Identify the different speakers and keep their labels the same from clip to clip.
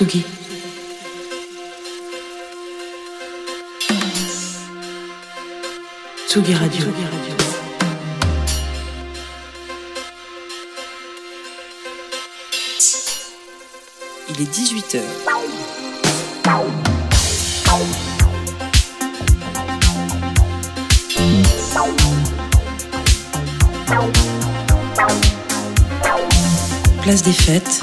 Speaker 1: Tsugi. Tsugi Radio. Il est 18h. Place des fêtes,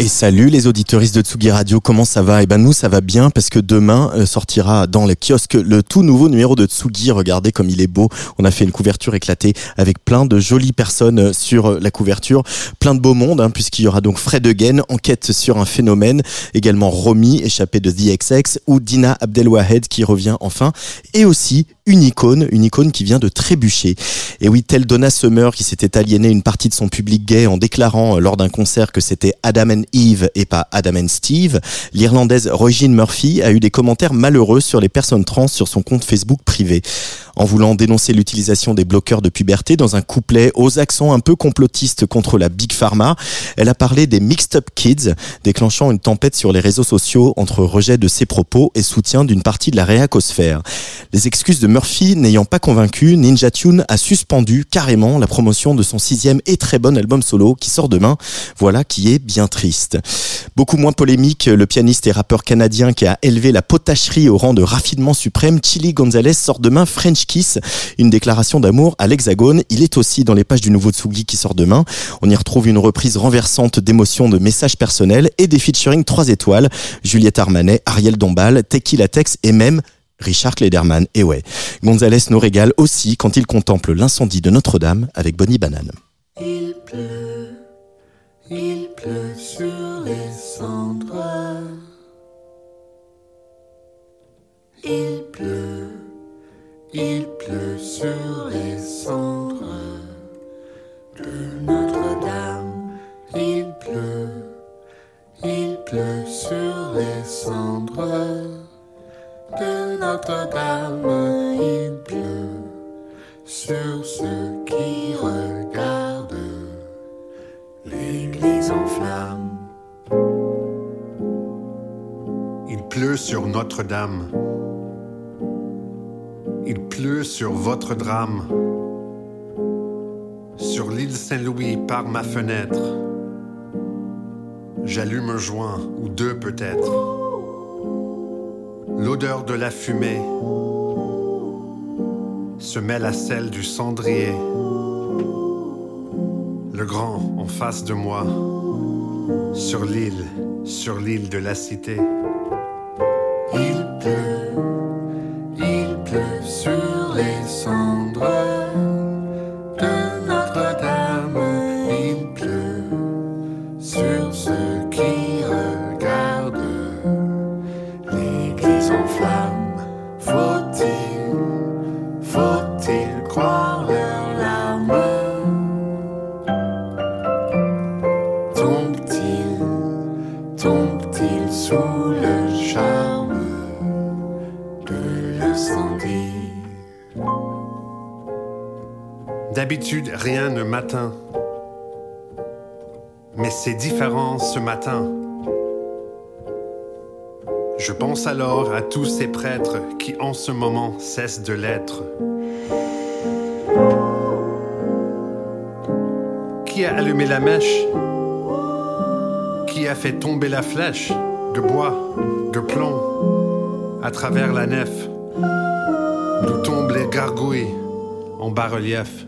Speaker 2: Et salut les auditeuristes de Tsugi Radio, comment ça va? Eh ben nous ça va bien parce que demain euh, sortira dans le kiosque le tout nouveau numéro de Tsugi. Regardez comme il est beau. On a fait une couverture éclatée avec plein de jolies personnes euh, sur euh, la couverture, plein de beau monde hein, puisqu'il y aura donc Fred Again, enquête sur un phénomène, également Romy échappé de The XX ou Dina Abdelwahed qui revient enfin et aussi une icône, une icône qui vient de trébucher. Et oui, tel Donna Summer qui s'était aliéné une partie de son public gay en déclarant lors d'un concert que c'était Adam and Eve et pas Adam and Steve, l'Irlandaise Regine Murphy a eu des commentaires malheureux sur les personnes trans sur son compte Facebook privé. En voulant dénoncer l'utilisation des bloqueurs de puberté dans un couplet aux accents un peu complotistes contre la Big Pharma, elle a parlé des Mixed Up Kids, déclenchant une tempête sur les réseaux sociaux entre rejet de ses propos et soutien d'une partie de la réacosphère. Les excuses de Murphy n'ayant pas convaincu, Ninja Tune a suspendu carrément la promotion de son sixième et très bon album solo qui sort demain. Voilà qui est bien triste. Beaucoup moins polémique, le pianiste et rappeur canadien qui a élevé la potacherie au rang de raffinement suprême, Chili Gonzalez sort demain French Une déclaration d'amour à l'Hexagone. Il est aussi dans les pages du nouveau Tsugi qui sort demain. On y retrouve une reprise renversante d'émotions de messages personnels et des featuring 3 étoiles, Juliette Armanet, Ariel Dombal, Tequila Tex et même Richard Klederman. Et ouais, Gonzalez nous régale aussi quand il contemple l'incendie de Notre-Dame avec Bonnie Banane.
Speaker 3: Il pleut sur les cendres. Il pleut, il pleut sur les cendres de Notre-Dame. Il pleut, il pleut sur les cendres de Notre-Dame. Il pleut sur ceux qui regardent l'église en flammes.
Speaker 4: Il pleut sur Notre-Dame. Il pleut sur votre drame. Sur l'île Saint-Louis par ma fenêtre. J'allume un joint ou deux peut-être. L'odeur de la fumée se mêle à celle du cendrier. Le grand en face de moi, sur l'île, sur l'île de la cité.
Speaker 3: Il pleut,
Speaker 4: Mais c'est différent ce matin. Je pense alors à tous ces prêtres qui en ce moment cessent de l'être. Qui a allumé la mèche? Qui a fait tomber la flèche de bois, de plomb, à travers la nef D'où tombent les gargouilles en bas-relief?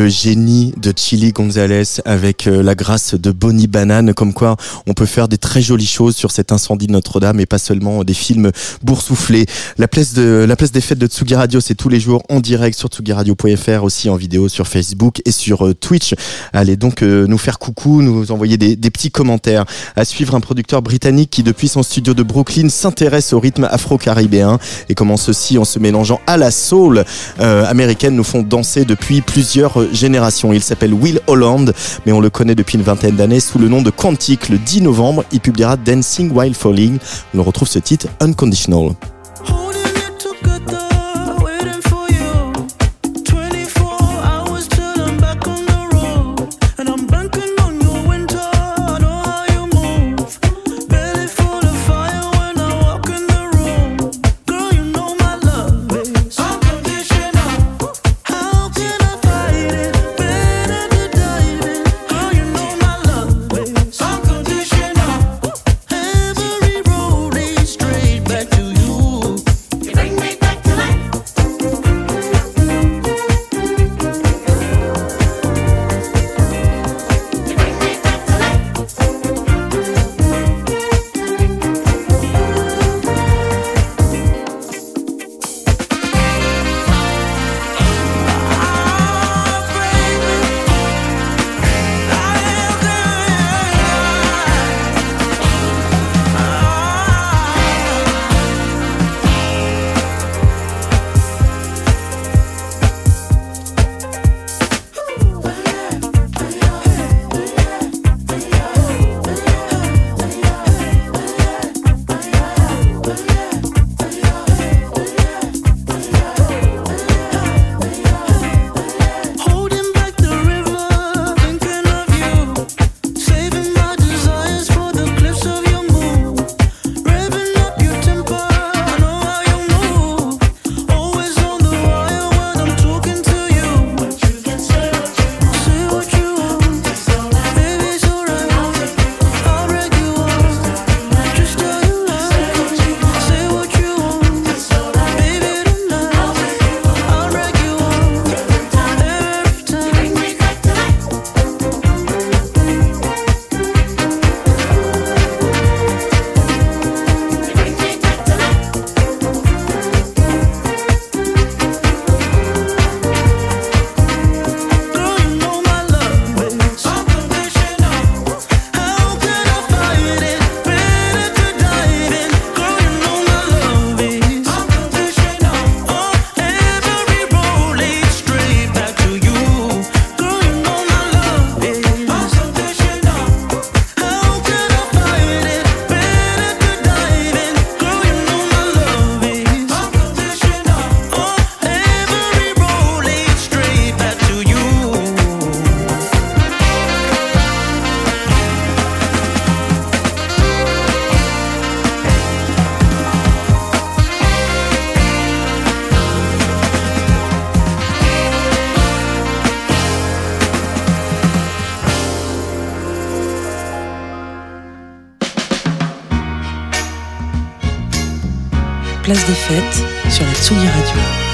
Speaker 5: Le génie de Chili Gonzalez avec euh, la grâce de Bonnie Banane, comme quoi on peut faire des très jolies choses sur cet incendie de Notre-Dame et pas seulement des films boursouflés. La place de la place des fêtes de Tsugi Radio, c'est tous les jours en direct sur tsugiradio.fr, aussi en vidéo sur Facebook et sur euh, Twitch. Allez donc euh, nous faire coucou, nous envoyer des, petits commentaires. À suivre un producteur britannique qui depuis son studio de Brooklyn s'intéresse au rythme afro-caribéen et comment ceci en se mélangeant à la soul américaine nous font danser depuis plusieurs générations. Il s'appelle Will Holland, mais on le connaît depuis une vingtaine d'années sous le nom de Quantic. Le 10 novembre, il publiera Dancing While Falling. On retrouve ce titre Unconditional.
Speaker 1: Place des fêtes sur la Tsugi Radio.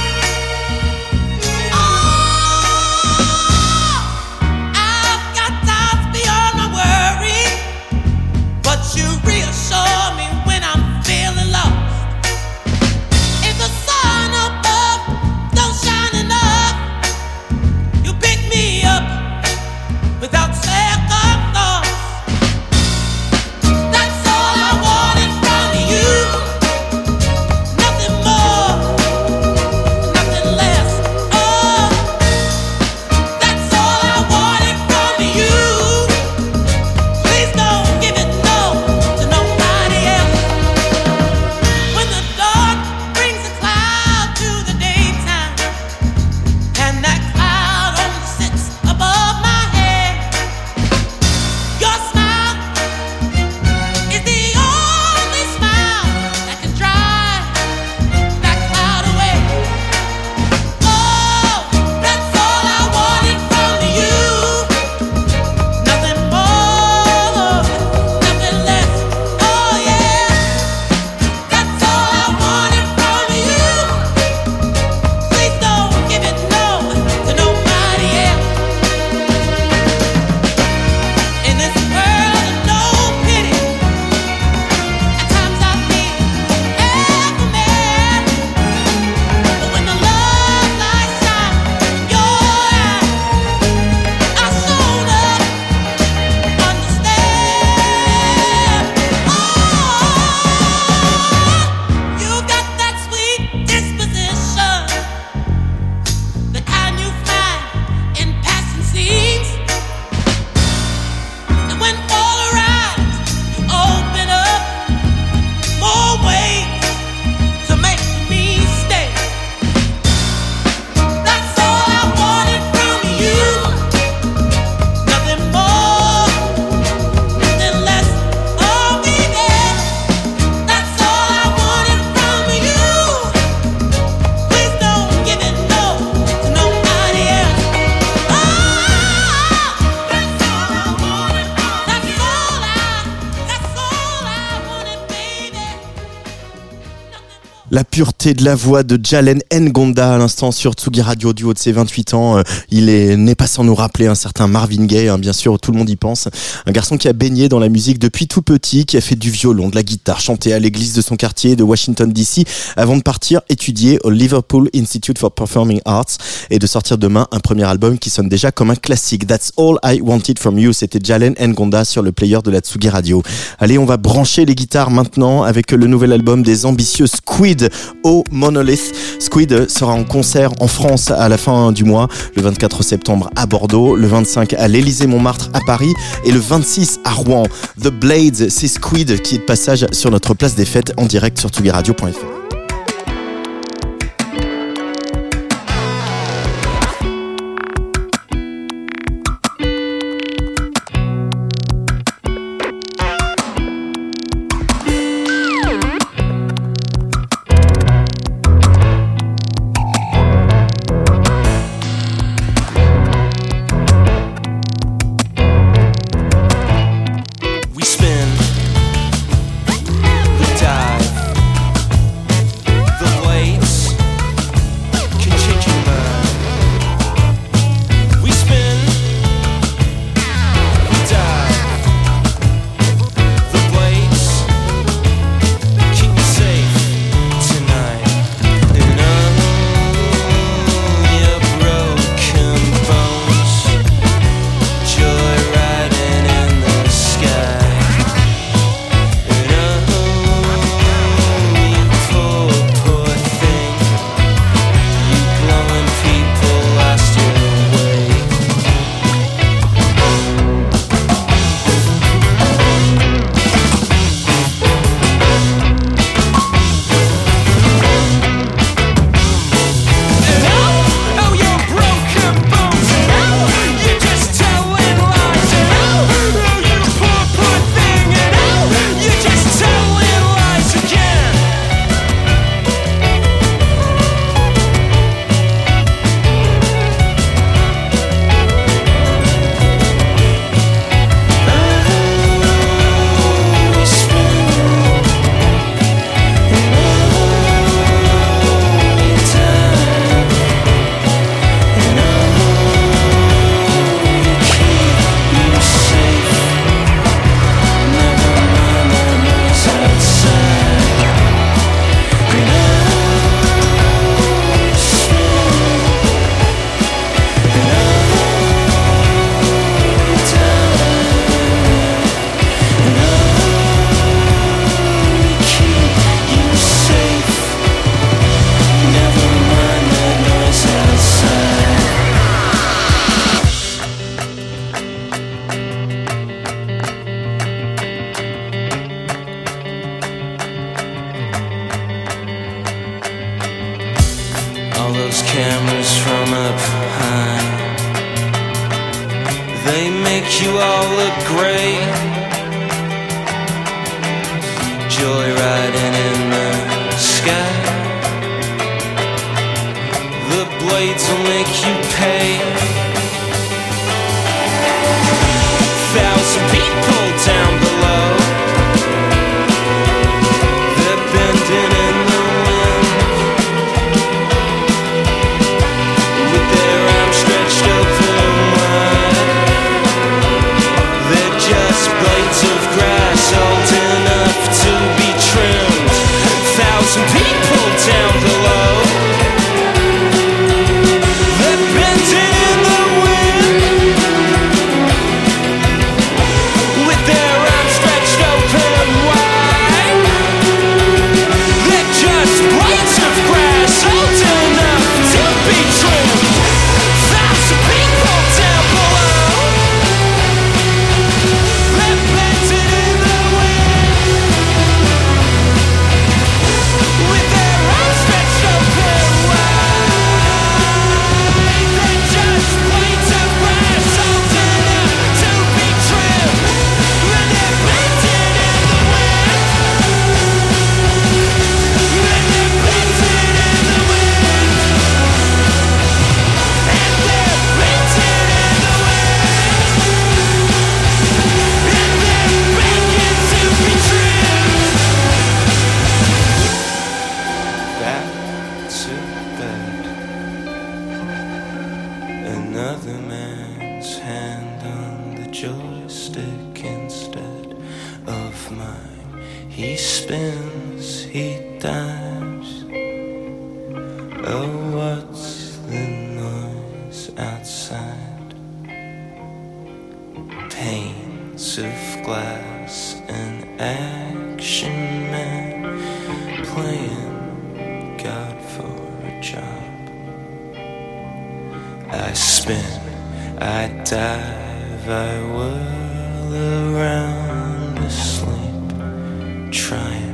Speaker 2: La pureté de la voix de Jalen Ngonda à l'instant sur Tsugi Radio du haut de ses 28 ans. Euh, Il est n'est pas sans nous rappeler un certain Marvin Gaye, hein, bien sûr, tout le monde y pense. Un garçon qui a baigné dans la musique depuis tout petit, qui a fait du violon, de la guitare, chanté à l'église de son quartier de Washington DC avant de partir étudier au Liverpool Institute for Performing Arts et de sortir demain un premier album qui sonne déjà comme un classique. That's All I Wanted From You. C'était Jalen Ngonda sur le player de la Tsugi Radio. Allez, on va brancher les guitares maintenant avec le nouvel album des ambitieux Squid au Monolith. Squid sera en concert en France à la fin du mois, le 24 septembre à Bordeaux, le 25 à l'Élysée Montmartre à Paris et le 26 à Rouen. The Blades, c'est Squid qui est de passage sur notre place des fêtes en direct sur tugiradio.fr.
Speaker 6: Joyriding in the sky. The blades will make you pay.
Speaker 7: was an action man playing God for a job. I spin, I dive, I whirl around asleep, trying.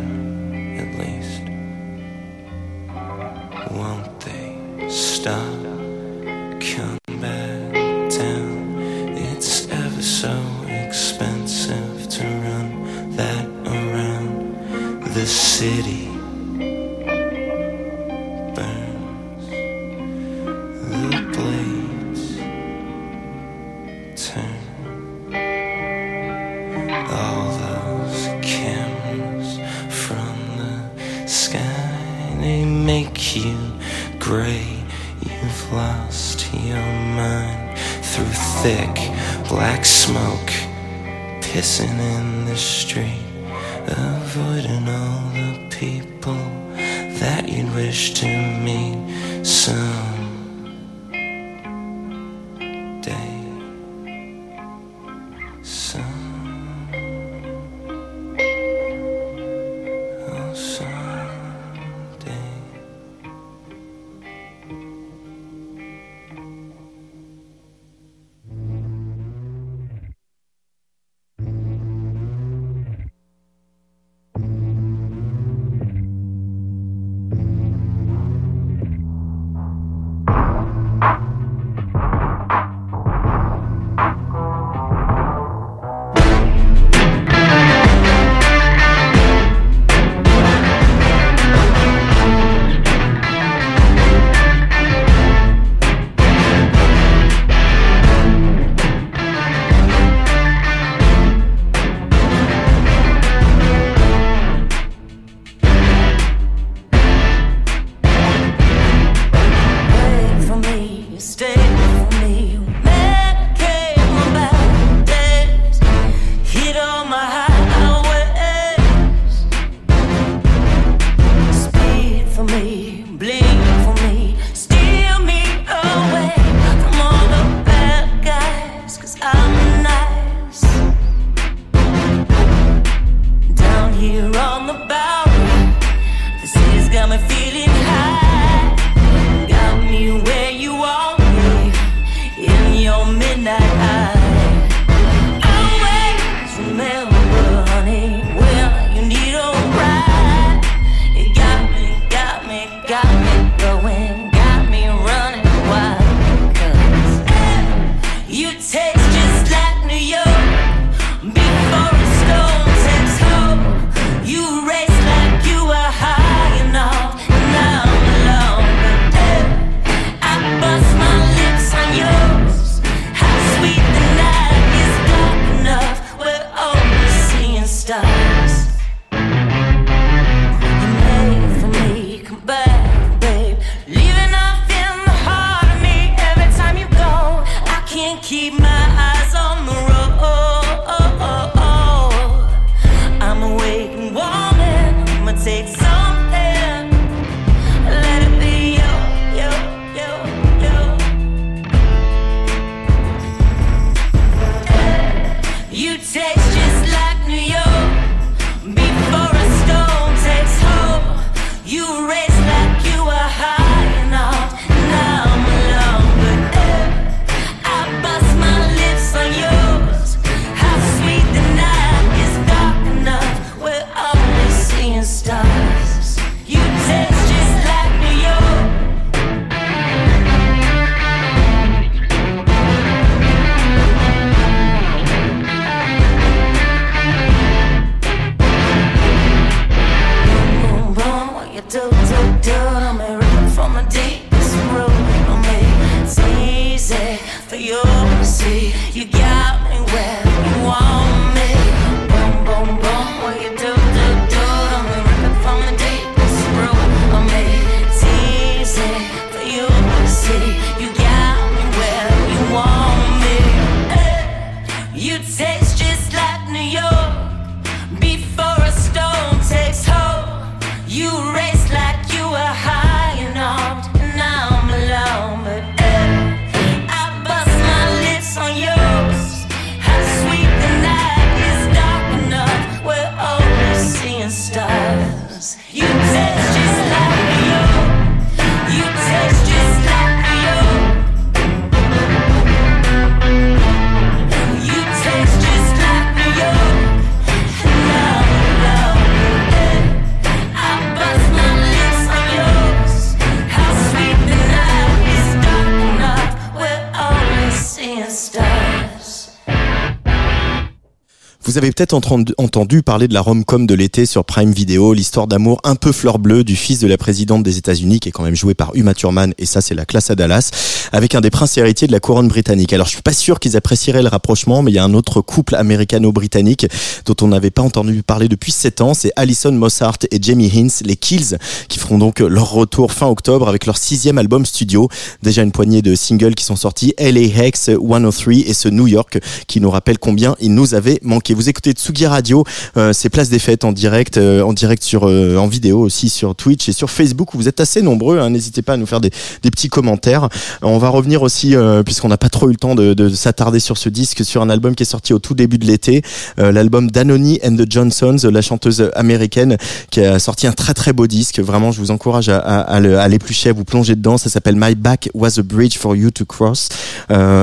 Speaker 2: Vous avez peut-être entendu, parler de la rom-com de l'été sur Prime Video, l'histoire d'amour un peu fleur bleue du fils de la présidente des États-Unis, qui est quand même joué par Uma Thurman, et ça c'est la classe à Dallas, avec un des princes héritiers de la couronne britannique. Alors je suis pas sûr qu'ils apprécieraient le rapprochement, mais il y a un autre couple américano-britannique dont on n'avait pas entendu parler depuis 7 ans, c'est Alison Mossart et Jamie Hinz, les Kills, qui feront donc leur retour fin octobre avec leur sixième album studio. Déjà une poignée de singles qui sont sortis, LA Hex, 103 et ce New York, qui nous rappelle combien il nous avait manqué. Écoutez Tsugi Radio, euh, c'est Place des Fêtes en direct, euh, en direct sur, euh, en vidéo aussi sur Twitch et sur Facebook. Vous êtes assez nombreux, hein, n'hésitez pas à nous faire des, petits commentaires. On va revenir aussi, puisqu'on n'a pas trop eu le temps de, de s'attarder sur ce disque, sur un album qui est sorti au tout début de l'été, l'album Danoni and the Johnsons, la chanteuse américaine qui a sorti un très très beau disque. Vraiment, je vous encourage à, à, à le- à l'éplucher, à vous plonger dedans. Ça s'appelle My Back Was a Bridge for You to Cross.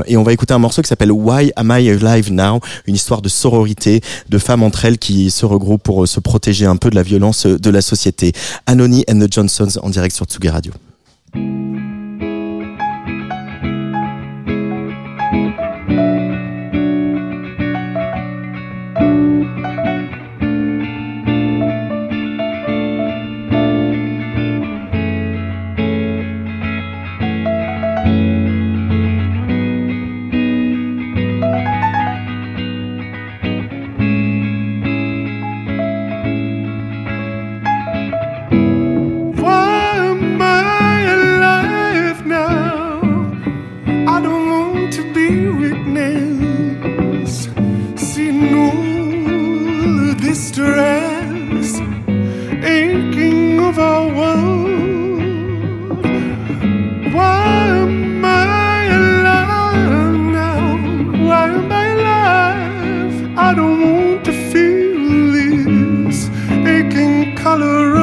Speaker 2: Et on va écouter un morceau qui s'appelle Why Am I Alive Now, une histoire de sororité, de femmes entre elles qui se regroupent pour euh, se protéger un peu de la violence euh, de la société. Anony and the Johnsons en direct sur Tsugi Radio.
Speaker 8: Stress, aching of our world. Why am I alive now? Why am I alive? I don't want to feel this aching color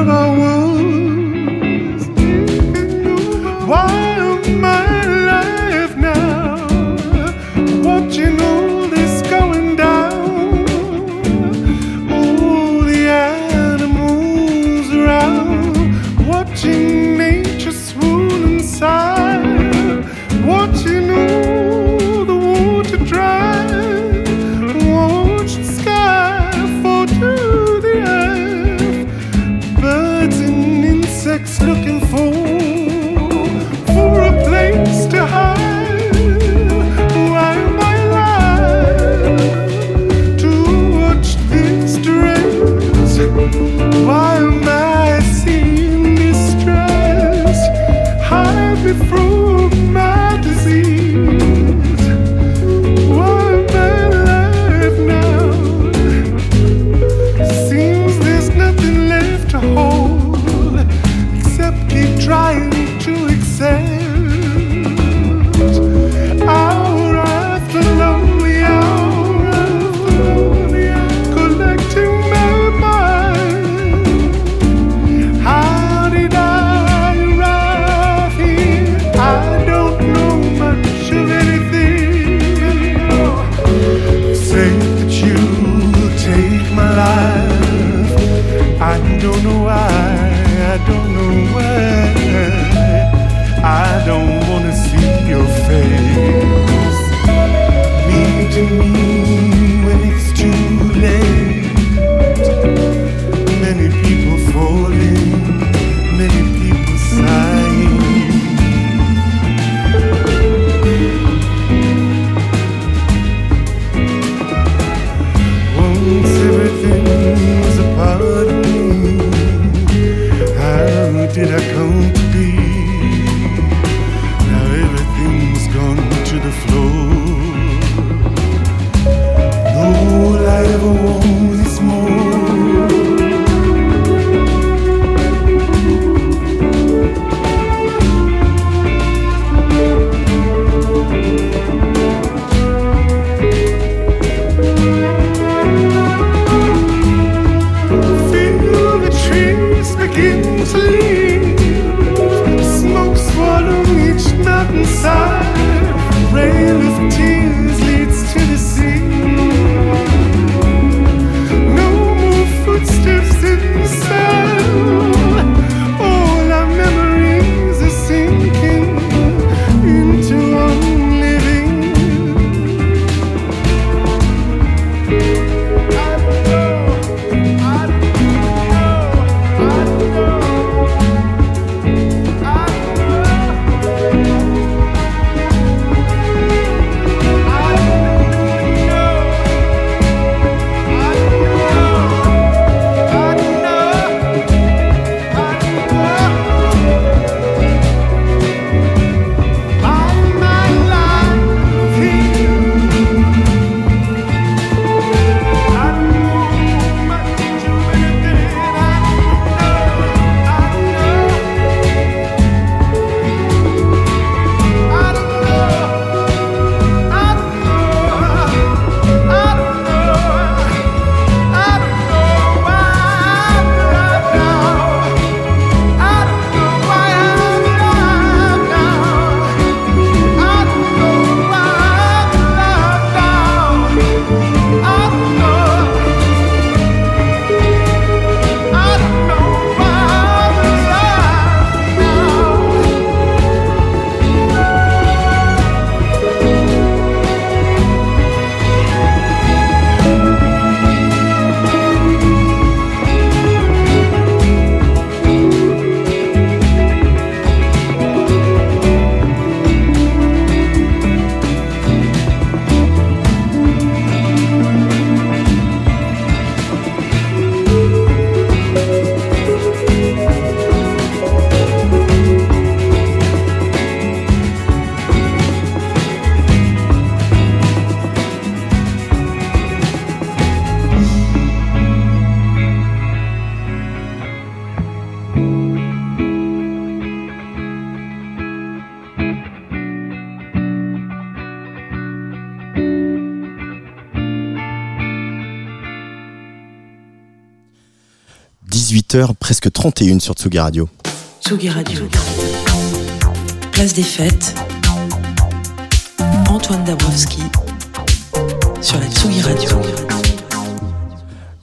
Speaker 2: 18h, presque 31 sur Tsugi Radio.
Speaker 1: Tsugi Radio. Place des fêtes. Antoine Dabrowski sur la Tsugi Radio.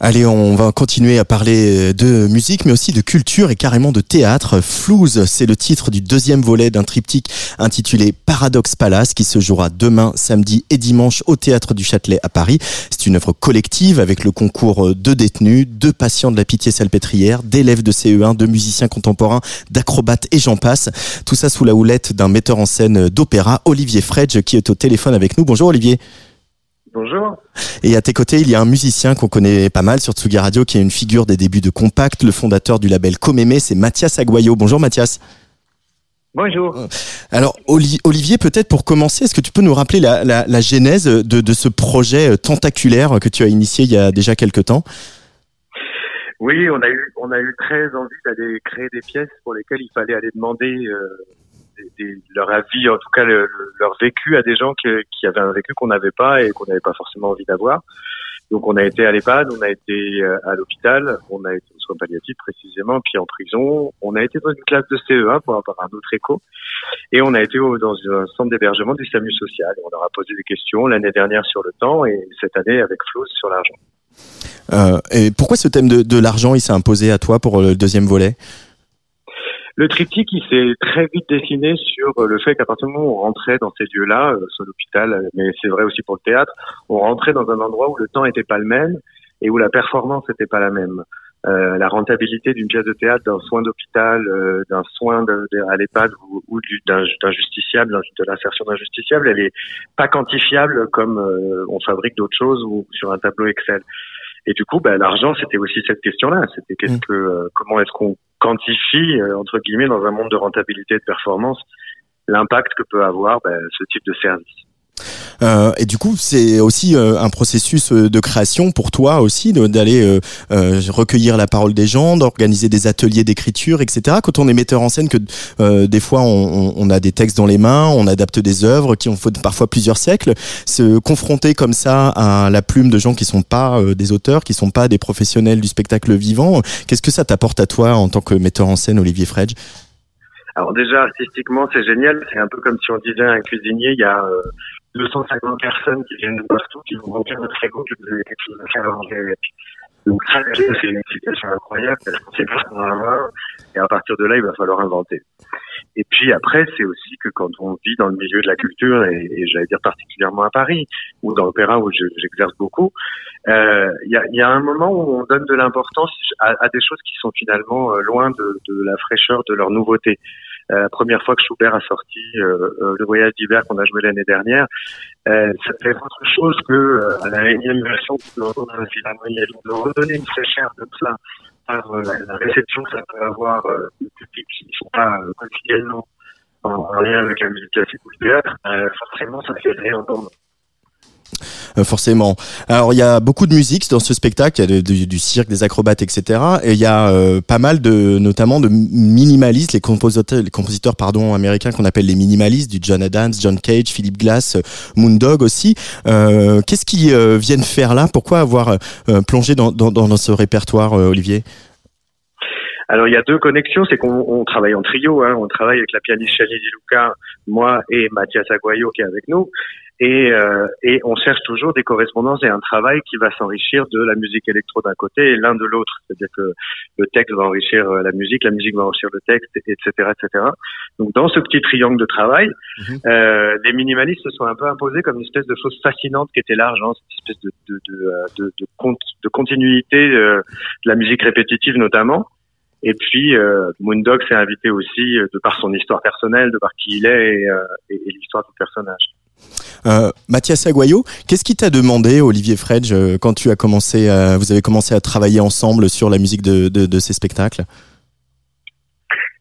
Speaker 2: Allez, on va continuer à parler de musique, mais aussi de culture et carrément de théâtre. Flouze, c'est le titre du deuxième volet d'un triptyque intitulé Paradox Palace qui se jouera demain, samedi et dimanche au Théâtre du Châtelet à Paris. C'est une œuvre collective avec le concours de détenus, de patients de la pitié salpêtrière, d'élèves de CE1, de musiciens contemporains, d'acrobates et j'en passe. Tout ça sous la houlette d'un metteur en scène d'opéra, Olivier Fredge, qui est au téléphone avec nous. Bonjour Olivier.
Speaker 9: Bonjour.
Speaker 2: Et à tes côtés, il y a un musicien qu'on connaît pas mal sur Tsugi Radio, qui est une figure des débuts de Compact, le fondateur du label Comémé, c'est Mathias Aguayo. Bonjour Mathias.
Speaker 9: Bonjour.
Speaker 2: Alors Oli- Olivier, peut-être pour commencer, est-ce que tu peux nous rappeler la, la- la genèse de, de ce projet euh, tentaculaire que tu as initié il y a déjà quelques temps?
Speaker 9: Oui, on a eu on a eu très envie d'aller créer des pièces pour lesquelles il fallait aller demander euh, des- leur avis, en tout cas le- le- leur vécu à des gens qui avaient un vécu qu'on n'avait pas et qu'on n'avait pas forcément envie d'avoir. Donc on a été à l'EHPAD, on a été euh, à l'hôpital, on a été aux soins palliatifs précisément, puis en prison, on a été dans une classe de CE1 pour avoir un autre écho, et on a été dans un centre d'hébergement du SAMU social. On leur a posé des questions l'année dernière sur le temps et cette année avec Flo sur l'argent.
Speaker 2: Euh, Et pourquoi ce thème de, de l'argent, il s'est imposé à toi pour le deuxième volet?
Speaker 9: Le triptyque, il s'est très vite dessiné sur euh, le fait qu'à partir du moment où on rentrait dans ces lieux-là, euh, soit l'hôpital, euh, mais c'est vrai aussi pour le théâtre, on rentrait dans un endroit où le temps n'était pas le même et où la performance n'était pas la même. Euh, la rentabilité d'une pièce de théâtre, d'un soin d'hôpital, euh, d'un soin de, à l'EHPAD ou, ou du- d'un justiciable, de l'insertion d'un justiciable, elle est pas quantifiable comme on fabrique d'autres choses ou sur un tableau Excel. Et du coup, bah, l'argent, c'était aussi cette question-là. C'était qu'est-ce que, euh, comment est-ce qu'on quantifie euh, entre guillemets dans un monde de rentabilité et de performance l'impact que peut avoir bah, ce type de service.
Speaker 2: Euh, et du coup, c'est aussi euh, un processus euh, de création pour toi aussi, d'aller recueillir la parole des gens, d'organiser des ateliers d'écriture, etc. Quand on est metteur en scène, que des fois on, a des textes dans les mains, on adapte des œuvres qui ont fait parfois plusieurs siècles, se confronter comme ça à la plume de gens qui sont pas des auteurs, qui sont pas des professionnels du spectacle vivant, qu'est-ce que ça t'apporte à toi en tant que metteur en scène, Olivier Fredge?
Speaker 9: Alors déjà artistiquement, c'est génial. C'est un peu comme si on disait à un cuisinier, il y a 250 personnes qui viennent de partout, qui vont remplir notre frigo, que vous avez quelque chose à faire à avec. Donc ça, c'est une excitation incroyable parce qu'on sait pas ce qu'on va avoir. Et à partir de là, il va falloir inventer. Et puis après, c'est aussi que quand on vit dans le milieu de la culture, et, j'allais dire particulièrement à Paris, ou dans l'opéra où je- j'exerce beaucoup, euh, il y, a, un moment où on donne de l'importance à, des choses qui sont finalement euh, loin de la fraîcheur de leur nouveauté. Euh, première fois que Schubert a sorti euh, euh, le voyage d'hiver qu'on a joué l'année dernière, euh, c'était autre chose que euh, à la énième version donc de redonner une fraîcheur comme ça par euh, la- réception que ça peut avoir euh, du public qui ne sont pas euh, quotidiennement en, en lien avec la musique classique ou le théâtre, euh, forcément ça fait réentendre.
Speaker 2: Euh, forcément. Alors il y a beaucoup de musique dans ce spectacle, il y a du, du cirque, des acrobates, etc. Et il y a euh, pas mal de, notamment de minimalistes, les compositeurs, les compositeurs pardon américains qu'on appelle les minimalistes, du John Adams, John Cage, Philip Glass, euh, Moondog aussi. Qu'est-ce qu'ils viennent faire là? Pourquoi avoir plongé dans, dans, dans ce répertoire, Olivier?
Speaker 9: Alors il y a deux connexions, c'est qu'on on travaille en trio, hein, on travaille avec la pianiste Shani Di Luca, moi et Mathias Aguayo qui est avec nous, et, euh, et on cherche toujours des correspondances et un travail qui va s'enrichir de la musique électro d'un côté et l'un de l'autre, c'est-à-dire que le texte va enrichir euh, la musique, la musique va enrichir le texte, etc., etc. Donc dans ce petit triangle de travail, euh, les minimalistes se sont un peu imposés comme une espèce de chose fascinante qui était l'argent, cette espèce de, de, de, euh, de, de, con- de continuité euh, de la musique répétitive notamment. Et puis, euh, Moondog s'est invité aussi euh, de par son histoire personnelle, de par qui il est et, euh, et- et l'histoire du personnage.
Speaker 2: Euh, Mathias Aguayo, qu'est-ce qui t'a demandé, Olivier Fredge, euh, quand tu as commencé, à- vous avez commencé à travailler ensemble sur la musique de, de, de ces spectacles?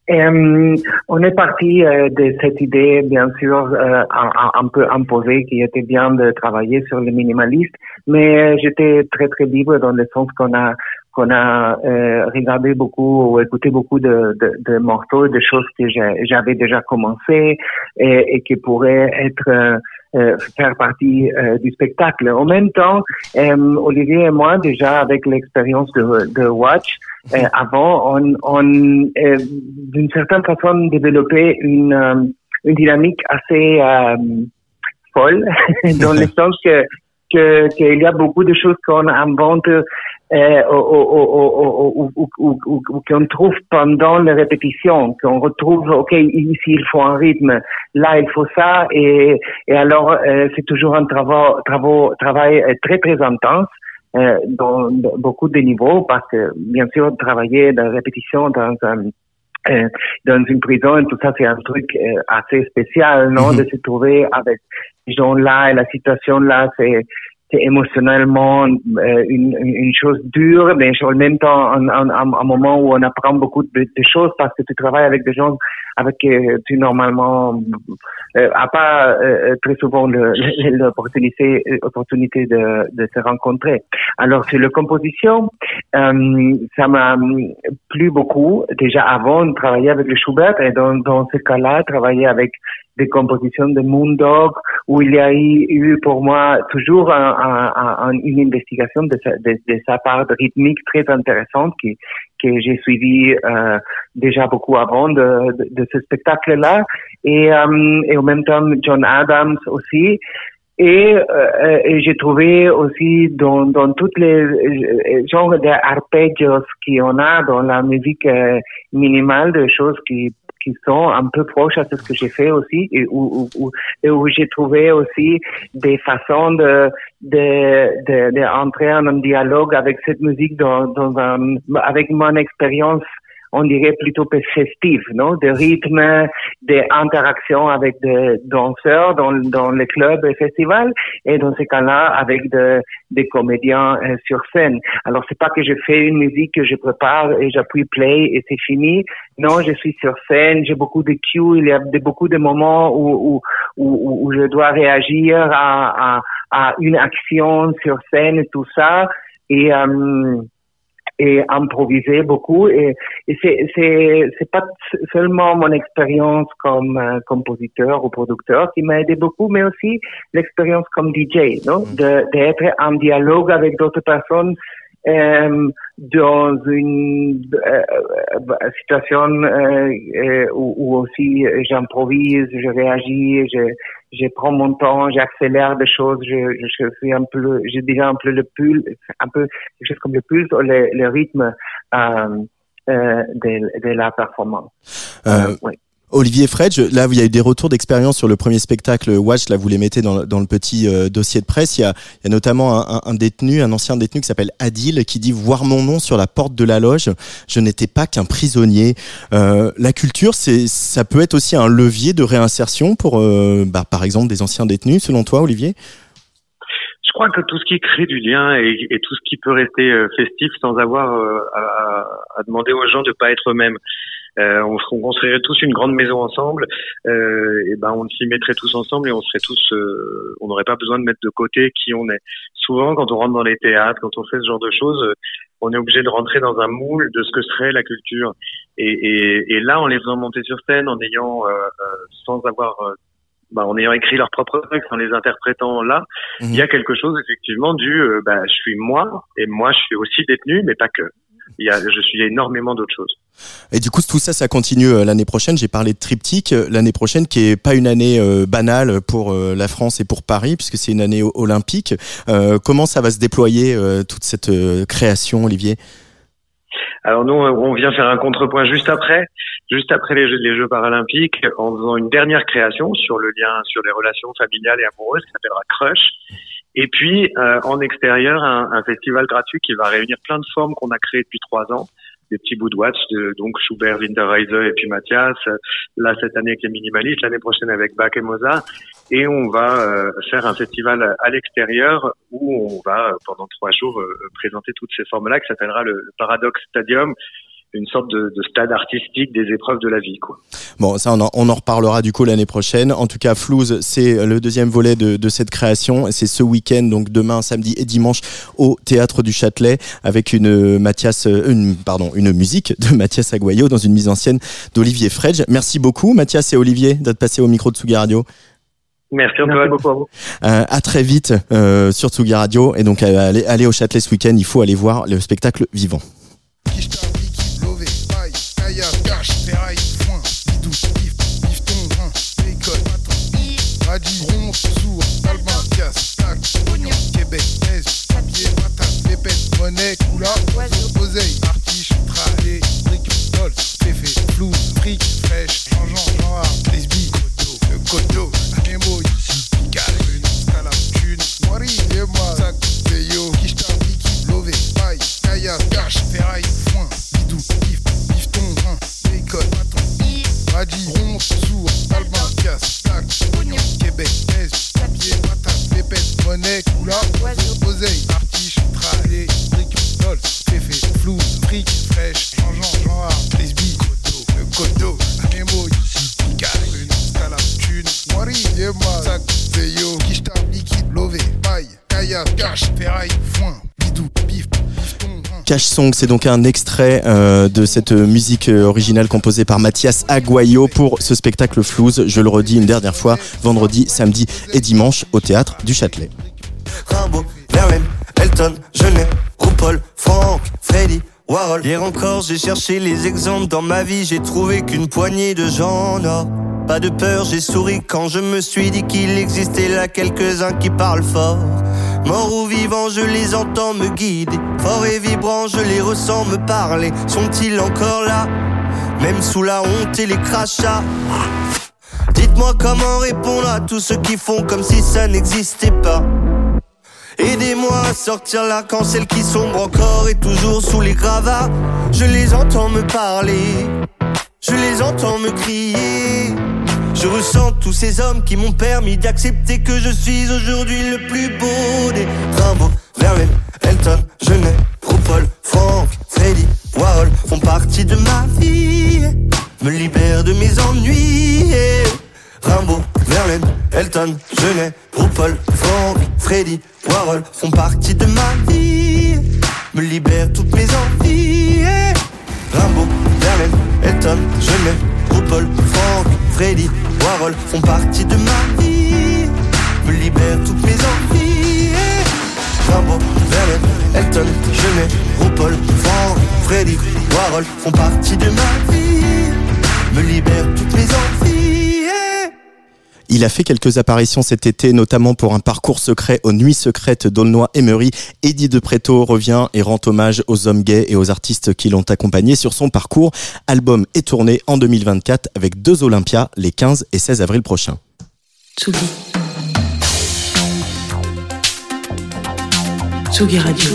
Speaker 10: Euh, on est parti euh, de cette idée, bien sûr, euh, un, un- un peu imposée, qui était bien de travailler sur le minimaliste, mais euh, j'étais très très libre dans le sens qu'on a qu'on a euh, regardé beaucoup ou écouté beaucoup de, de, de morceaux, de choses que j'avais déjà commencé et, et qui pourraient être euh, euh, faire partie euh, du spectacle. En même temps, euh, Olivier et moi, déjà avec l'expérience de, de Watch, euh, avant, on, on euh, d'une certaine façon développé une, une dynamique assez euh, folle, dans le sens que que- qu'il y a beaucoup de choses qu'on invente euh, ou, qu'on trouve pendant les répétitions, qu'on retrouve, ok, ici il faut un rythme, là il faut ça, et, et alors euh, c'est toujours un travail, travail, euh, très très intense euh, dans, dans beaucoup de niveaux, parce que bien sûr travailler dans la répétition dans un euh, dans une prison et tout ça, c'est un truc euh, assez spécial, non,
Speaker 2: Mhm.
Speaker 10: de se trouver avec ces gens-là et la situation là, c'est c'est émotionnellement euh, une, une chose dure, mais en même temps un, un, un, moment où on apprend beaucoup de, de choses parce que tu travailles avec des gens avec qui tu normalement euh, a pas euh, très souvent l'opportunité opportunité de, de se rencontrer. Alors sur la composition, euh, ça m'a plu beaucoup. Déjà avant de travailler avec le Schubert et dans, dans ce cas-là, travailler avec des compositions de Moondog où il y a eu, pour moi toujours un- un- un- une investigation de sa, part rythmique très intéressante qui, que j'ai suivi euh, déjà beaucoup avant de, ce spectacle-là et, euh, et en même temps John Adams aussi. Et, euh, j'ai trouvé aussi dans, dans toutes les euh, genres d'arpeggios qu'on a dans la musique minimale, des choses qui qui sont un peu proches à ce que j'ai fait aussi et où, où, où, j'ai trouvé aussi des façons de de, de, de entrer en un dialogue avec cette musique dans, dans un, avec mon expérience on dirait plutôt festive, non? De rythme, d'interactions avec des danseurs dans, les clubs et festivals, et dans ces cas-là, avec de- des comédiens euh, sur scène. Alors, c'est pas que je fais une musique que je prépare et j'appuie play et c'est fini. Non, je suis sur scène, j'ai beaucoup de cues, il y a beaucoup de moments où, où, je dois réagir à, à, à une action sur scène et tout ça. Et, euh, et improviser beaucoup. Et, et c'est c'est c'est pas seulement mon expérience comme euh, compositeur ou producteur qui m'a aidé beaucoup mais aussi l'expérience comme DJ non? De d'être en dialogue avec d'autres personnes euh, dans une euh, euh, situation euh, où, où aussi j'improvise, je réagis, je, je prends mon temps, j'accélère des choses, je, je suis un peu, j'ai déjà un peu le pulse, un peu quelque chose comme le pulse, ou le, le rythme euh, euh, de, de la performance.
Speaker 2: Euh,
Speaker 10: oui.
Speaker 2: Olivier Fredge, là, il y a eu des retours d'expérience sur le premier spectacle Watch. Là, vous les mettez dans, le petit euh, dossier de presse. Il y a, notamment un, détenu, un ancien détenu qui s'appelle Adil, qui dit voir mon nom sur la porte de la loge. Je n'étais pas qu'un prisonnier. Euh, la culture, ça peut être aussi un levier de réinsertion pour, euh, bah, par exemple, des anciens détenus, selon toi, Olivier?
Speaker 9: Je crois que tout ce qui crée du lien et, tout ce qui peut rester festif sans avoir à, à demander aux gens de pas être eux-mêmes. Euh, on, on construirait tous une grande maison ensemble, euh, et ben on s'y mettrait tous ensemble et on serait tous, euh, on n'aurait pas besoin de mettre de côté qui on est. Souvent, quand on rentre dans les théâtres, quand on fait ce genre de choses, on est obligé de rentrer dans un moule de ce que serait la culture. Et, et, et là, en les faisant monter sur scène, en ayant, euh, sans avoir, euh, bah, en ayant écrit leur propre texte, en les interprétant là, il y a quelque chose effectivement du, euh, bah, je suis moi et moi je suis aussi détenu, mais pas que. Il y a, je suis énormément d'autres choses.
Speaker 2: Et du coup, tout ça, ça continue euh, l'année prochaine. J'ai parlé de triptyque euh, l'année prochaine, qui est pas une année euh, banale pour euh, la France et pour Paris, puisque c'est une année olympique. Euh, comment ça va se déployer toute cette création, Olivier?
Speaker 9: Alors nous, on vient faire un contrepoint juste après, juste après les Jeux, les Jeux paralympiques, en faisant une dernière création sur le lien, sur les relations familiales et amoureuses, qui s'appellera Crush. Et puis, euh, en extérieur, un, un festival gratuit qui va réunir plein de formes qu'on a créées depuis trois ans, des petits bouts de watch, de, donc Schubert, Winterreise et puis Mathias. Là, cette année avec les minimalistes, l'année prochaine avec Bach et Mozart. Et on va euh, faire un festival à l'extérieur où on va, euh, pendant trois jours, euh, présenter toutes ces formes-là, qui s'appellera le, le Paradox Stadium, une sorte de, de stade artistique des épreuves de la vie. Quoi.
Speaker 2: Bon, ça, on en, on en reparlera du coup l'année prochaine. En tout cas, Flouze, c'est le deuxième volet de, de cette création. C'est ce week-end, donc demain, samedi et dimanche, au Théâtre du Châtelet, avec une euh, Mathias, euh, une, pardon, une musique de Mathias Aguayo dans une mise en scène d'Olivier Fredge. Merci beaucoup, Mathias et Olivier, d'être passés au micro de Tsugi Radio.
Speaker 9: Merci Antoine.
Speaker 10: Merci beaucoup à vous.
Speaker 2: Euh, à très vite euh, sur Tsugi Radio. Et donc, euh, allez, allez au Châtelet ce week-end. Il faut aller voir le spectacle vivant.
Speaker 11: Caillasse, cache, ferraille, foin, bidou, bif, bifton, vin, bacon, radis, ronde, sourd, albin, casse, plaque, oignon, Québec, aise, papier, patate, pépette, monnaie, coula, oiseau, artiche, tralé, brique, dol, féfé, flou, fric, fraîche, changeant, genre, lesbi, coteau, le coteau, mémo, ici, pical, une scala, thune, moiri, lema, sac, peyo, quicheta, liquide, lové, paille, caillasse, cache, ferraille, foin, attends, radis, ronde, sourd, albin, casse, plaque, oignon, Québec, aise, papier, patate, pépette, monnaie, coula, oiseau, oseille, artiche, tralé, brique, dol, féfé, flou, fric, fraîche, changeant, genre, lesbi, coteau, le mémo, ici, pical, une scala, thune, moiri, lema, sac, peyo, quicheta, liquide, lové, paille, caillasse, cache, ferraille, foin, bidou, vin.
Speaker 2: Cash Song, c'est donc un extrait euh, de cette musique euh, originale composée par Mathias Aguayo pour ce spectacle Flouze. Je le redis une dernière fois, vendredi, samedi et dimanche au théâtre du Châtelet.
Speaker 12: Rimbaud, Verlaine, Elton, Genet, RuPaul, Franck, Freddy, Warhol. Hier encore, j'ai cherché les exemples dans ma vie, j'ai trouvé qu'une poignée de gens non. Pas de peur, j'ai souri quand je me suis dit qu'il existait là quelques-uns qui parlent fort. Morts ou vivants, je les entends me guider. Fort et vibrant, je les ressens me parler. Sont-ils encore là? Même sous la honte et les crachats. Dites-moi comment répondre à tous ceux qui font comme si ça n'existait pas. Aidez-moi à sortir l'arc-en-ciel qui sombre encore et toujours sous les gravats. Je les entends me parler, je les entends me crier. Je ressens tous ces hommes qui m'ont permis d'accepter que je suis aujourd'hui le plus beau des Rimbaud, Verlaine, Elton, Genet, RuPaul, Franck, Freddy, Warhol font partie de ma vie, me libèrent de mes ennuis. Rimbaud, Verlaine, Elton, Genet, RuPaul, Franck, Freddy, Warhol font partie de ma vie, me libèrent toutes mes envies. Rimbaud, Verlaine, Elton, Genet, RuPaul, Franck, Freddy, Warhol font partie de ma vie, me libèrent toutes mes envies. Rimbaud, Verlaine, Elton, Genet, RuPaul, Franck, Freddy, Warhol font partie de ma vie, me libèrent toutes mes envies.
Speaker 2: Il a fait quelques apparitions cet été, notamment pour un parcours secret aux Nuits secrètes d'Aulnoy-Emery. Eddie de Preto revient et rend hommage aux hommes gays et aux artistes qui l'ont accompagné sur son parcours. Album est tourné en 2024 avec deux Olympias les 15 et 16 avril prochains.
Speaker 1: Tsugi. Tsugi Radio.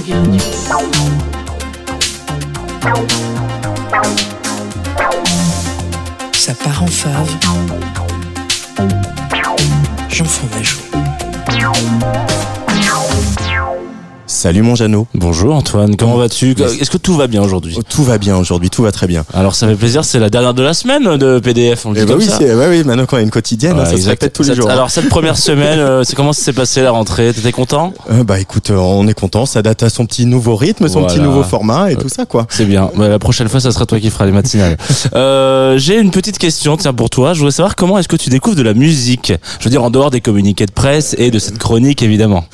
Speaker 1: Ça part en fave. Ma joue.
Speaker 2: Salut mon Jeannot.
Speaker 13: Bonjour Antoine, comment vas-tu Est-ce que tout va bien aujourd'hui
Speaker 2: Tout va bien aujourd'hui, tout va très bien.
Speaker 13: Alors ça fait plaisir, c'est la dernière de la semaine de PDF, on le dit
Speaker 2: Eh bah
Speaker 13: comme
Speaker 2: oui,
Speaker 13: ça.
Speaker 2: ouais, oui, maintenant qu'on a une quotidienne,
Speaker 13: Ouais,
Speaker 2: ça se répète tous les jours.
Speaker 13: Alors cette première semaine, euh, c'est comment ça s'est passé la rentrée? T'étais content?
Speaker 2: Euh, bah écoute, euh, on est content, ça date à son petit nouveau rythme, son petit nouveau format et tout ça quoi.
Speaker 13: C'est bien. Bah, la prochaine fois, ça sera toi qui feras les matinales. euh, J'ai une petite question, tiens pour toi. Je voudrais savoir comment est-ce que tu découvres de la musique? Je veux dire en dehors des communiqués de presse et de cette chronique évidemment.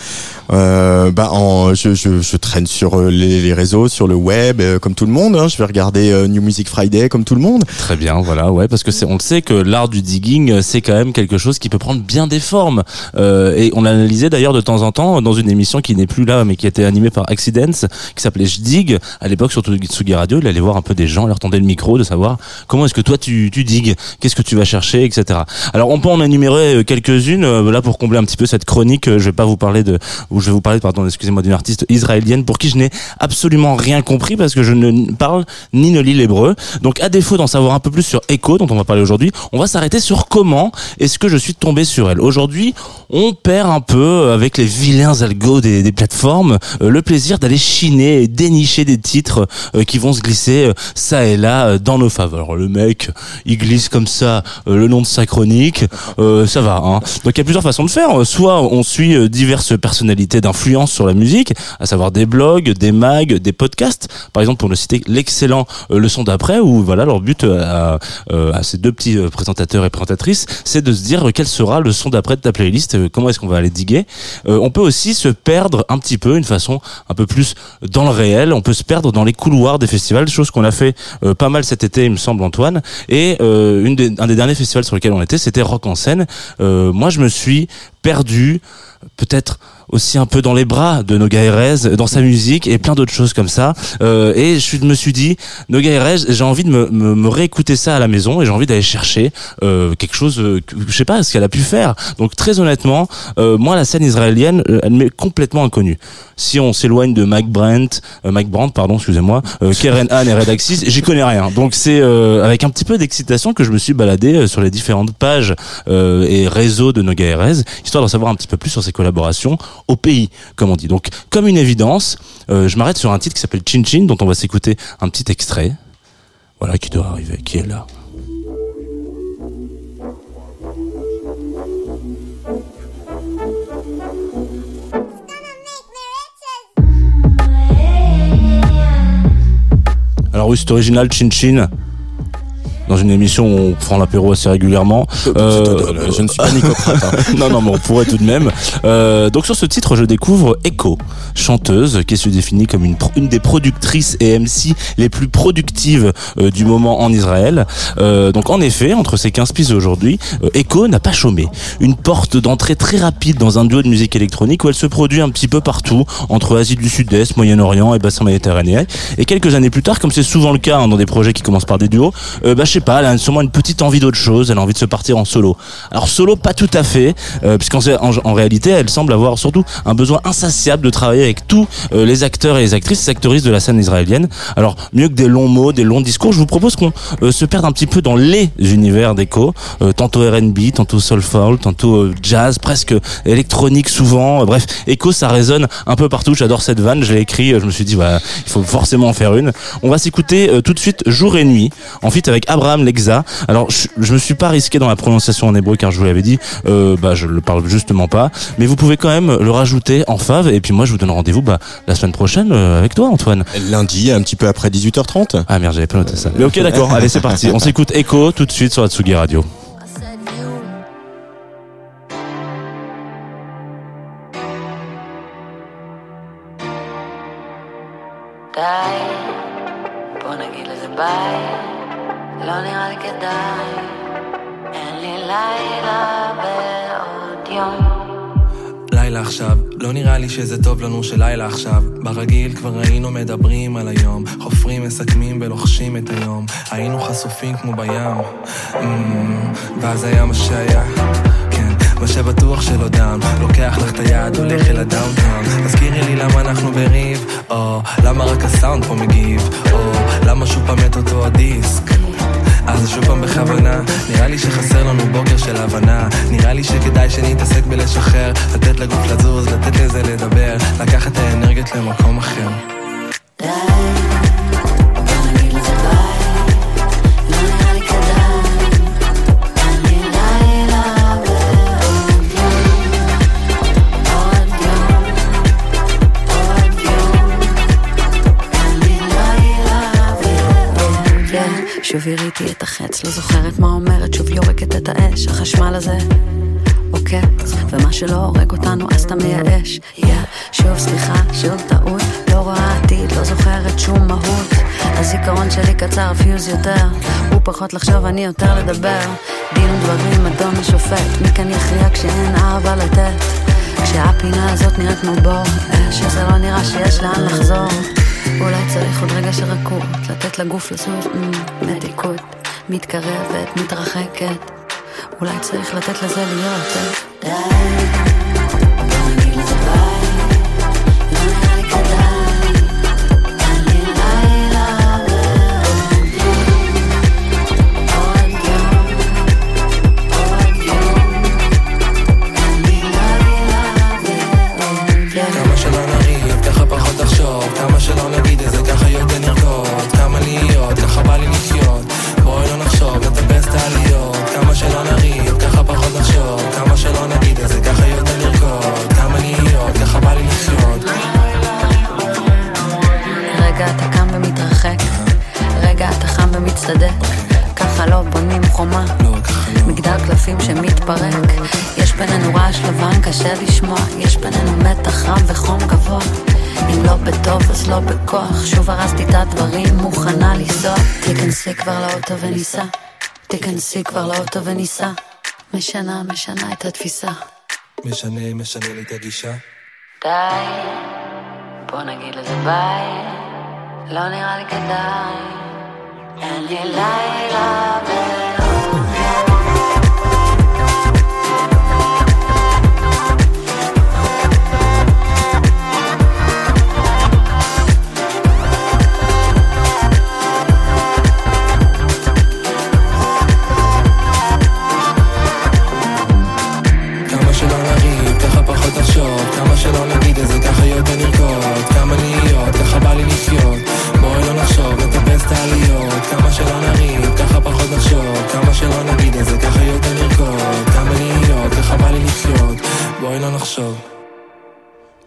Speaker 2: Euh, bah en, je, je, je traîne sur euh, les, les réseaux, sur le web, euh, comme tout le monde. hein. Je vais regarder euh, New Music Friday comme tout le monde.
Speaker 13: Très bien, voilà, ouais, parce que c'est, on le sait que l'art du digging, euh, c'est quand même quelque chose qui peut prendre bien des formes. Euh, et on l'analysait d'ailleurs de temps en temps dans une émission qui n'est plus là, mais qui était animée par Accidents, qui s'appelait Je dig. À l'époque, sur Tsugi Radio, il allait voir un peu des gens, leur tendait le micro, de savoir comment est-ce que toi tu, tu digues, qu'est-ce que tu vas chercher, etc. Alors on peut en énumérer quelques-unes. Là, pour combler un petit peu cette chronique, je vais pas vous parler de, ou je vais vous parler, pardon, excusez-moi, d'une artiste israélienne pour qui je n'ai absolument rien compris parce que je ne parle ni ne lis l'hébreu. Donc, à défaut d'en savoir un peu plus sur Echo, dont on va parler aujourd'hui, on va s'arrêter sur comment est-ce que je suis tombé sur elle. Aujourd'hui, on perd un peu avec les vilains algos des, plateformes euh, le plaisir d'aller chiner et dénicher des titres euh, qui vont se glisser euh, ça et là dans nos faveurs. Le mec, il glisse comme ça le nom de sa chronique, ça va. Hein. Donc il y a plusieurs façons de faire. Soit on suit diverses personnalités d'influence sur la musique, à savoir des blogs, des mags, des podcasts. Par exemple, pour ne citer l'excellent euh, Le Son d'après, où voilà leur but euh, à, euh, à ces deux petits présentateurs et présentatrices, c'est de se dire quel sera le son d'après de ta playlist, comment est-ce qu'on va aller diguer. Euh, on peut aussi se perdre un petit peu, une façon un peu plus dans le réel. On peut se perdre dans les couloirs des festivals, chose qu'on a fait euh, pas mal cet été, il me semble, Antoine. Et euh, une des, un des derniers festivals sur lesquels on était, c'était Rock en scène. Moi, je me suis perdu, peut-être aussi un peu dans les bras de Noga Erez, dans sa musique et plein d'autres choses comme ça. Euh, et je me suis dit, Noga Erez, j'ai envie de me, me, me réécouter ça à la maison et j'ai envie d'aller chercher euh, quelque chose, euh, je sais pas, ce qu'elle a pu faire. Donc très honnêtement, euh, moi la scène israélienne, euh, elle m'est complètement inconnue. Si on s'éloigne de Mike Brandt, euh, Mike Brandt, pardon, excusez-moi, Keren Han et Red Axis, j'y connais rien. Donc c'est avec un petit peu d'excitation que je me suis baladé sur les différentes pages et réseaux de Noga Erez, histoire d'en savoir un petit peu plus sur ses collaborations au pays, comme on dit. Donc comme une évidence, euh, je m'arrête sur un titre qui s'appelle Chin Chin, dont on va s'écouter un petit extrait. Voilà qui doit arriver, qui est là. Alors oui, c'est original, Chin Chin. Dans une émission où on prend l'apéro assez régulièrement.
Speaker 2: Euh, je ne suis pas Nicocrate, hein.
Speaker 13: non, non, mais on pourrait tout de même. Euh, donc sur ce titre, je découvre Echo, chanteuse qui se définit comme une, des productrices et MC les plus productives euh, du moment en Israël. Euh, donc en effet, entre ses 15 pistes aujourd'hui, euh, Echo n'a pas chômé. Une porte d'entrée très rapide dans un duo de musique électronique où elle se produit un petit peu partout, entre Asie du Sud-Est, Moyen-Orient et bassin méditerranéen. Et quelques années plus tard, comme c'est souvent le cas hein, dans des projets qui commencent par des duos, euh, bah, sais pas, elle a sûrement une petite envie d'autre chose, elle a envie de se partir en solo. Alors solo, pas tout à fait, euh, puisqu'en en, réalité, elle semble avoir surtout un besoin insatiable de travailler avec tous euh, les acteurs et les actrices, les actrices de la scène israélienne. Alors mieux que des longs mots, des longs discours, je vous propose qu'on euh, se perde un petit peu dans les univers d'Echo, euh, tantôt R&B, tantôt soulful, tantôt jazz, presque électronique souvent. Bref, Echo, ça résonne un peu partout. J'adore cette vanne, je l'ai écrit, je me suis dit, voilà, il faut forcément en faire une. On va s'écouter tout de suite Jour et Nuit, en avec Abraham Lexa. Alors, je, je me suis pas risqué dans la prononciation en hébreu car je vous l'avais dit, euh, bah, je le parle justement pas. Mais vous pouvez quand même le rajouter en fave. Et puis moi, je vous donne rendez-vous bah, la semaine prochaine euh, avec toi, Antoine.
Speaker 2: Lundi, un petit peu après 18h30.
Speaker 13: Ah merde, j'avais pas noté ça. Mais ok, d'accord. Allez, c'est parti. On s'écoute Echo tout de suite sur la Tsugi Radio.
Speaker 14: שזה טוב לנו שלילה עכשיו. ברגיל כבר היינו מדברים על היום, חופרים, מסכמים ולוחשים את היום. היינו חשופים כמו בים, mm, ואז היה מה שהיה. כן, מה שבטוח שלא דם, לוקח לך את היד, הולך אל הדאונטאון. תזכירי לי למה אנחנו בריב, או למה רק הסאונד פה מגיב, או למה שוב פעם את אותו הדיסק. אז שוב פעם בכוונה, נראה לי שחסר לנו בוקר של הבנה. נראה לי שכדאי שנתעסק בלשחרר. לתת לגוף לזוז, לתת לזה לדבר. לקחת את האנרגיות למקום אחר
Speaker 7: שוב הראיתי את החץ, לא זוכרת מה אומרת, שוב יורקת את האש, החשמל הזה עוקץ, ומה שלא הורג אותנו אז אתה מייאש. Yeah. שוב סליחה, שוב טעות, לא רואה עתיד, לא זוכרת שום מהות. הזיכרון שלי קצר, הפיוז יותר, הוא פחות לחשוב, אני יותר לדבר. דין ודברים, אדון השופט, מי כאן יכריע כשאין ארבע לתת? כשהפינה הזאת נראית כמו בור, אש, שזה לא נראה שיש לאן לחזור. אולי צריך עוד רגע של רכות, לתת לגוף לזוז, מתיקות, מתקרבת, מתרחקת. אולי צריך לתת לזה להיות, אה? די.
Speaker 15: לאוטו וניסע, תיכנסי כבר לאוטו וניסע. משנה, משנה את התפיסה.
Speaker 14: משנה, משנה לי את הגישה.
Speaker 15: די, בוא נגיד לזה ביי, לא נראה לי כדאי. אין לי לילה ולא...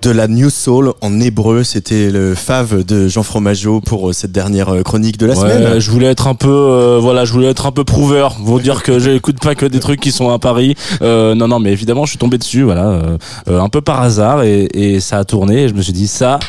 Speaker 2: de la New Soul en hébreu. C'était le fave de Jean Fromageau pour euh, cette dernière euh, chronique de la
Speaker 13: Ouais,
Speaker 2: semaine.
Speaker 13: je voulais être un peu, euh, voilà, je voulais être un peu prouveur, vous dire que j'écoute pas que des trucs qui sont à Paris. Euh, non, non, mais évidemment, je suis tombé dessus, voilà, euh, un peu par hasard, et, et ça a tourné. Et je me suis dit ça,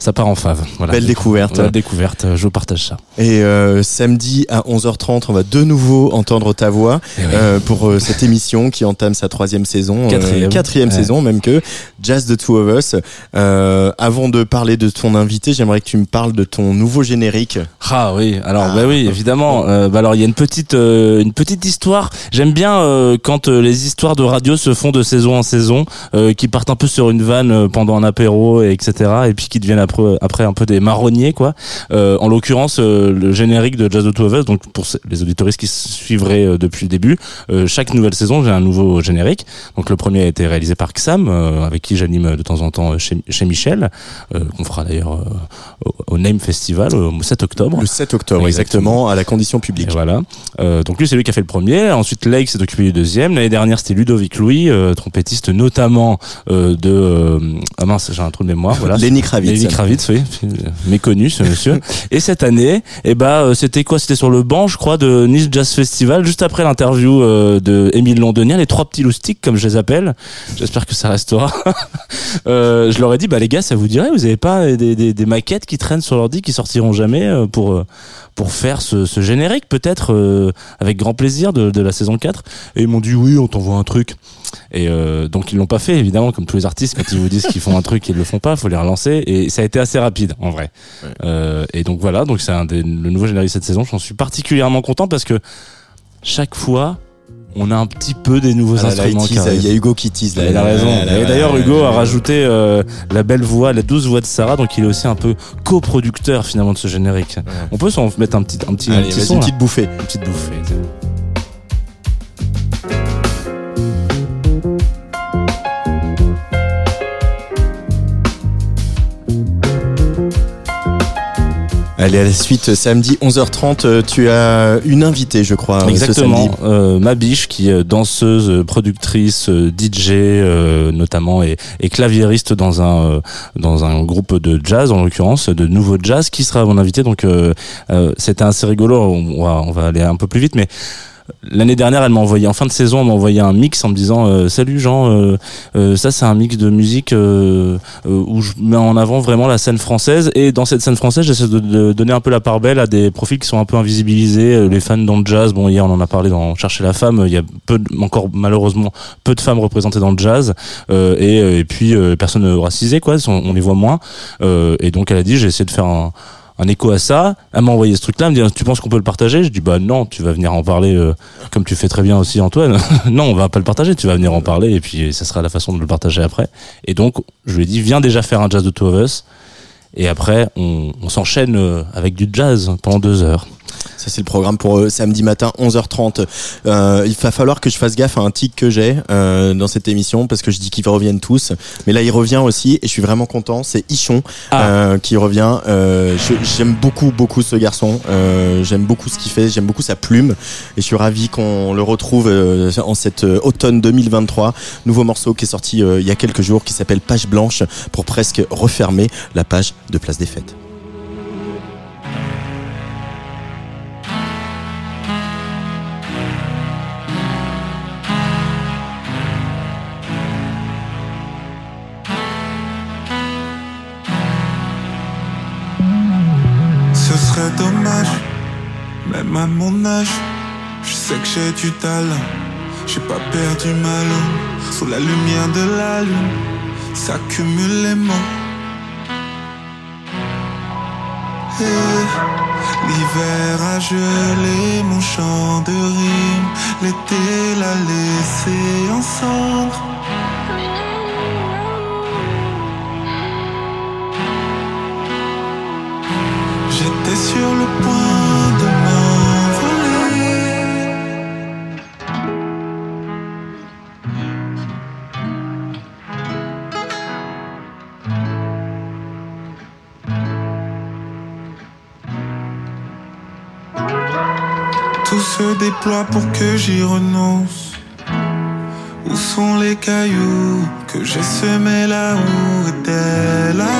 Speaker 13: ça part en fave. Voilà.
Speaker 2: Belle découverte.
Speaker 13: Belle découverte. Je partage ça.
Speaker 2: Et euh, samedi à 11h30, on va de nouveau entendre ta voix
Speaker 13: Eh
Speaker 2: euh, pour euh, cette émission qui entame sa troisième saison, euh,
Speaker 13: Quatrième.
Speaker 2: quatrième
Speaker 13: Ouais.
Speaker 2: saison même que Jazz the Two of Us. Euh, avant de parler de ton invité, j'aimerais que tu me parles de ton nouveau générique.
Speaker 13: Ah oui, alors bah oui, évidemment. Euh, bah alors il y a une petite euh, une petite histoire. J'aime bien euh, quand euh, les histoires de radio se font de saison en saison, euh, qui partent un peu sur une vanne euh, pendant un apéro et etc. Et puis qui deviennent après après un peu des marronniers quoi. Euh, en l'occurrence euh, le générique de Jazz the Two of Us. Donc pour les auditoristes qui suivraient euh, depuis le début, euh, chaque nouvelle saison j'ai un nouveau générique. Donc le premier a été réalisé par Xam, euh, avec qui j'anime de temps en temps chez, chez Michel, euh, qu'on fera d'ailleurs euh, au, au Name Festival au 7 octobre.
Speaker 2: Le 7 octobre, exactement, à la condition publique.
Speaker 13: Et voilà. Euh, donc lui, c'est lui qui a fait le premier. Ensuite, Lake s'est occupé du deuxième. L'année dernière, c'était Ludovic Louis, euh, trompettiste notamment euh, de... euh, ah mince, j'ai un trou de mémoire. Voilà.
Speaker 2: Lenny Kravitz.
Speaker 13: Lenny Kravitz, oui. Méconnu, ce monsieur. Et cette année, eh ben, euh, c'était quoi? C'était sur le banc, je crois, de Nice Jazz Festival, juste après l'interview euh, de Émile Londonien, les trois petits loustiques, comme je les appelle. J'espère que ça restera. Euh, je leur ai dit, bah les gars, ça vous dirait, vous avez pas des, des, des maquettes qui traînent sur l'ordi qui sortiront jamais pour pour faire ce, ce générique peut-être euh, avec grand plaisir de, de la saison 4 et ils m'ont dit oui on t'envoie un truc et euh, donc ils l'ont pas fait évidemment comme tous les artistes quand ils vous disent qu'ils font un truc ils le font pas faut les relancer et ça a été assez rapide en vrai Euh, et donc voilà donc c'est un des, le nouveau générique de cette saison j'en suis particulièrement content parce que chaque fois on a un petit peu des nouveaux
Speaker 2: Ah
Speaker 13: instruments
Speaker 2: il y a Hugo qui tease là.
Speaker 13: Il a raison.
Speaker 2: Là, là,
Speaker 13: Et d'ailleurs,
Speaker 2: là,
Speaker 13: Hugo
Speaker 2: là,
Speaker 13: a rajouté euh, la belle voix, la douce voix de Sarah, donc il est aussi un peu coproducteur finalement de ce générique. On peut s'en mettre un petit, un petit, un petit son,
Speaker 2: une
Speaker 13: là.
Speaker 2: petite bouffée.
Speaker 13: Une petite bouffée.
Speaker 2: Allez, à la suite, samedi 11h30, euh, tu as une invitée, je crois, euh, ce
Speaker 13: Exactement. Euh, ma biche, qui est danseuse, productrice, euh, DJ euh, notamment, et, et claviériste dans un euh, dans un groupe de jazz, en l'occurrence, de nouveau jazz, qui sera mon invité. Donc euh, euh, c'était assez rigolo. On va on va aller un peu plus vite, mais L'année dernière, elle m'a envoyé en fin de saison, elle m'a envoyé un mix en me disant euh, salut Jean, euh, euh, ça c'est un mix de musique euh, euh, où je mets en avant vraiment la scène française. Et dans cette scène française, j'essaie de, de donner un peu la part belle à des profils qui sont un peu invisibilisés, euh, les fans dans le jazz. Bon, hier on en a parlé dans Chercher la femme, il y a peu, de- encore malheureusement peu de femmes représentées dans le jazz. Et, et puis personnes racisées quoi, on, on les voit moins. Et donc elle a dit j'ai essayé de faire un un écho à ça. Elle m'a envoyé ce truc-là, elle me dit tu penses qu'on peut le partager? Je dis bah non, tu vas venir en parler euh, comme tu fais très bien aussi Antoine. non, on va pas le partager, tu vas venir en parler et puis ça sera la façon de le partager après. Et donc je lui ai dit viens déjà faire un jazz de Two of Us et après on, s'enchaîne euh, avec du jazz pendant deux heures.
Speaker 2: Ça, c'est le programme pour euh, samedi matin, 11h30. Euh, il va falloir que je fasse gaffe à un tic que j'ai euh, dans cette émission parce que je dis qu'ils reviennent tous. Mais là, il revient aussi et je suis vraiment content. C'est Ichon euh, qui revient. Euh, j'aime beaucoup, beaucoup ce garçon. Euh, j'aime beaucoup ce qu'il fait. J'aime beaucoup sa plume. Et je suis ravi qu'on le retrouve euh, en euh, automne 2023. Nouveau morceau qui est sorti euh, il y a quelques jours qui s'appelle Page Blanche pour presque refermer la page de Place des Fêtes.
Speaker 16: À mon âge. Je sais que j'ai du talent, j'ai pas perdu ma langue. Sous la lumière de la lune, s'accumulent les mots. Et L'hiver a gelé mon chant de rime, l'été l'a laissé en cendres. J'étais sur le point déploie pour que j'y renonce. Où sont les cailloux que j'ai semés là où était la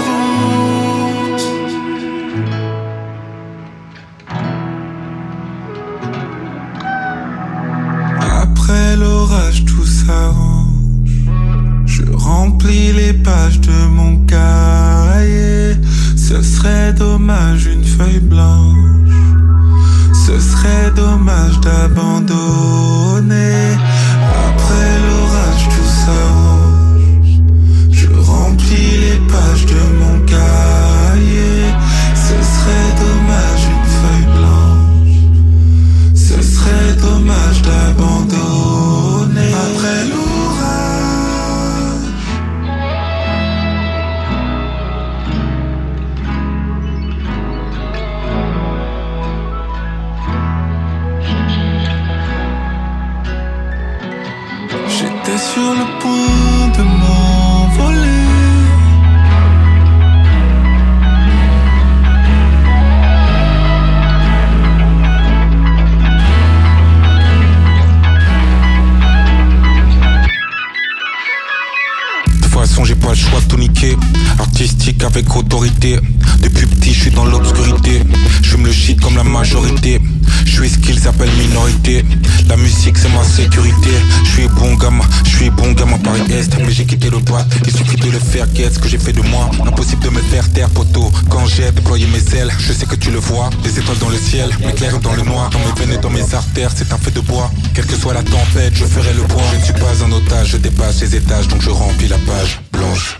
Speaker 17: j'ai pas le choix de tout niquer. Artistique avec autorité. Depuis petit, je suis dans l'obscurité. Je me le shit comme la majorité. Je suis ce qu'ils appellent minorité. La musique, c'est ma sécurité. Je suis bon gamin, je suis bon gamin Paris Est. Mais j'ai quitté le bois, il suffit de le faire. Qu'est-ce que j'ai fait de moi Impossible de me faire taire, poteau. Quand j'ai déployé mes ailes, je sais que tu le vois. Des étoiles dans le ciel, m'éclairent dans le noir. Dans mes veines et dans mes artères, c'est un fait de bois. Quelle que soit la tempête, je ferai le poids. Je ne suis pas un otage, je dépasse les étages, donc je remplis la page blanche.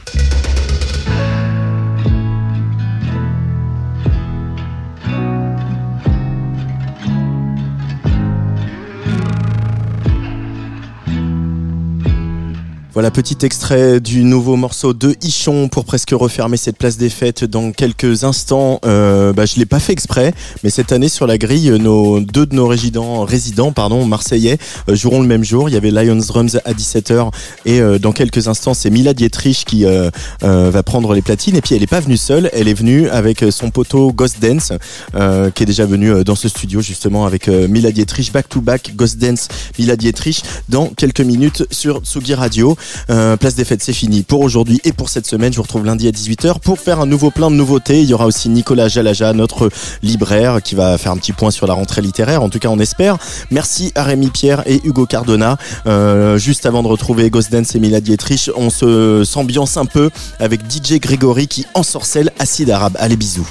Speaker 2: Voilà, petit extrait du nouveau morceau de Ichon pour presque refermer cette place des fêtes dans quelques instants. Euh, bah, je l'ai pas fait exprès, mais cette année sur la grille, nos deux de nos résidents, résidents pardon, marseillais euh, joueront le même jour. Il y avait Lions Drums à 17h et euh, dans quelques instants, c'est Mila Dietrich qui euh, va prendre les platines. Et puis elle est pas venue seule, elle est venue avec son poteau Ghost Dance qui est déjà venu dans ce studio justement avec Mila Dietrich back to back Ghost Dance Mila Dietrich dans quelques minutes sur Tsugi Radio. Euh, place des fêtes, c'est fini pour aujourd'hui et pour cette semaine. Je vous retrouve lundi à 18h pour faire un nouveau plein de nouveautés. Il y aura aussi Nicolas Jalaja, notre libraire, qui va faire un petit point sur la rentrée littéraire. En tout cas, on espère. Merci à Rémi Pierre et Hugo Cardona. Euh, juste avant de retrouver Ghost Dance et Mila Dietrich, on se s'ambiance un peu avec DJ Grégory qui ensorcelle Acide Arabe. Allez, bisous.